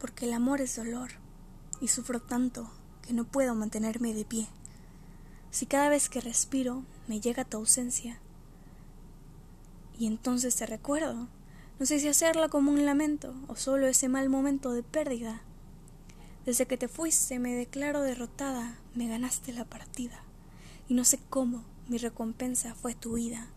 porque el amor es dolor y sufro tanto que no puedo mantenerme de pie. Si cada vez que respiro me llega tu ausencia y entonces te recuerdo, no sé si hacerla como un lamento o solo ese mal momento de pérdida. Desde que te fuiste me declaro derrotada, me ganaste la partida y no sé cómo mi recompensa fue tu vida.